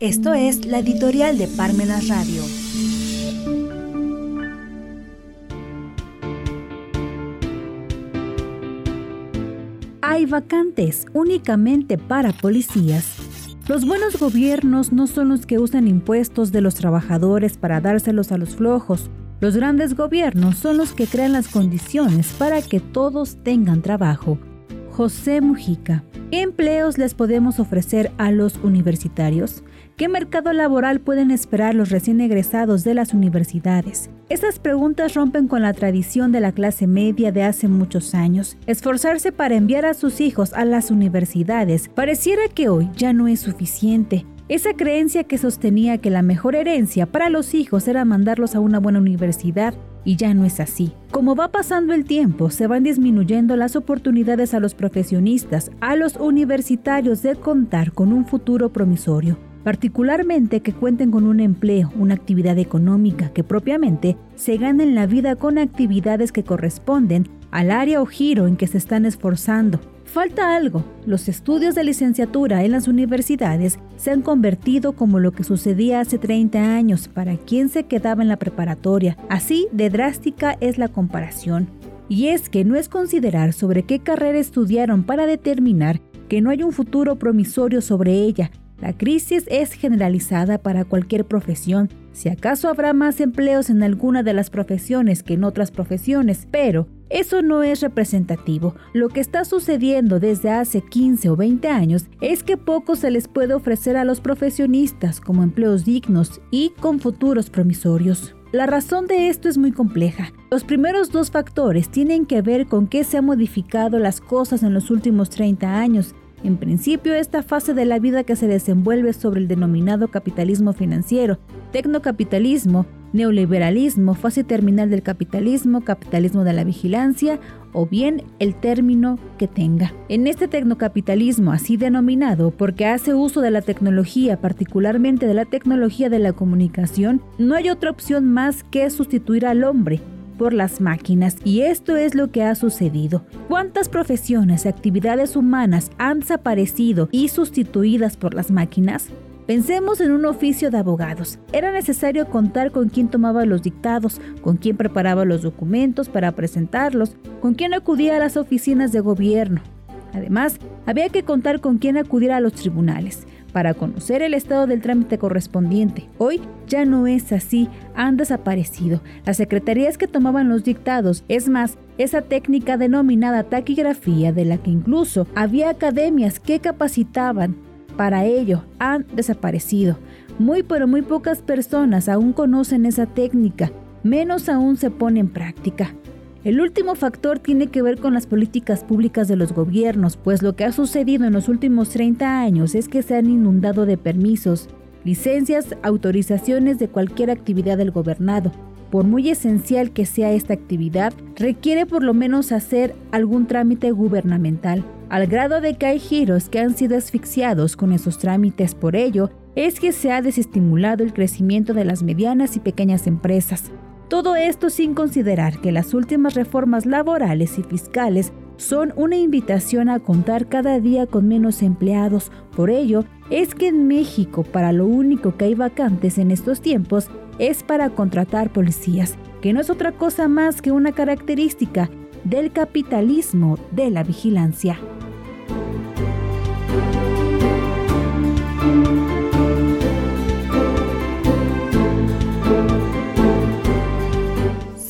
Esto es la editorial de Parmenas Radio. Hay vacantes únicamente para policías. Los buenos gobiernos no son los que usan impuestos de los trabajadores para dárselos a los flojos. Los grandes gobiernos son los que crean las condiciones para que todos tengan trabajo. José Mujica. ¿Qué empleos les podemos ofrecer a los universitarios? ¿Qué mercado laboral pueden esperar los recién egresados de las universidades? Estas preguntas rompen con la tradición de la clase media de hace muchos años. Esforzarse para enviar a sus hijos a las universidades pareciera que hoy ya no es suficiente. Esa creencia que sostenía que la mejor herencia para los hijos era mandarlos a una buena universidad y ya no es así. Como va pasando el tiempo, se van disminuyendo las oportunidades a los profesionistas, a los universitarios de contar con un futuro promisorio particularmente que cuenten con un empleo, una actividad económica que propiamente se ganen la vida con actividades que corresponden al área o giro en que se están esforzando. Falta algo. Los estudios de licenciatura en las universidades se han convertido como lo que sucedía hace 30 años para quien se quedaba en la preparatoria. Así de drástica es la comparación. Y es que no es considerar sobre qué carrera estudiaron para determinar que no hay un futuro promisorio sobre ella. La crisis es generalizada para cualquier profesión. Si acaso habrá más empleos en alguna de las profesiones que en otras profesiones, pero eso no es representativo. Lo que está sucediendo desde hace 15 o 20 años es que poco se les puede ofrecer a los profesionistas como empleos dignos y con futuros promisorios. La razón de esto es muy compleja. Los primeros dos factores tienen que ver con que se han modificado las cosas en los últimos 30 años. En principio, esta fase de la vida que se desenvuelve sobre el denominado capitalismo financiero, tecnocapitalismo, neoliberalismo, fase terminal del capitalismo, capitalismo de la vigilancia o bien el término que tenga. En este tecnocapitalismo así denominado, porque hace uso de la tecnología, particularmente de la tecnología de la comunicación, no hay otra opción más que sustituir al hombre por las máquinas y esto es lo que ha sucedido. ¿Cuántas profesiones y actividades humanas han desaparecido y sustituidas por las máquinas? Pensemos en un oficio de abogados. Era necesario contar con quién tomaba los dictados, con quién preparaba los documentos para presentarlos, con quién acudía a las oficinas de gobierno. Además, había que contar con quién acudir a los tribunales para conocer el estado del trámite correspondiente. Hoy ya no es así, han desaparecido. Las secretarías que tomaban los dictados, es más, esa técnica denominada taquigrafía, de la que incluso había academias que capacitaban para ello han desaparecido. Muy pero muy pocas personas aún conocen esa técnica, menos aún se pone en práctica. El último factor tiene que ver con las políticas públicas de los gobiernos, pues lo que ha sucedido en los últimos 30 años es que se han inundado de permisos, licencias, autorizaciones de cualquier actividad del gobernado. Por muy esencial que sea esta actividad, requiere por lo menos hacer algún trámite gubernamental al grado de que hay giros que han sido asfixiados con esos trámites. Por ello, es que se ha desestimulado el crecimiento de las medianas y pequeñas empresas. Todo esto sin considerar que las últimas reformas laborales y fiscales son una invitación a contar cada día con menos empleados. Por ello, es que en México para lo único que hay vacantes en estos tiempos es para contratar policías, que no es otra cosa más que una característica del capitalismo de la vigilancia.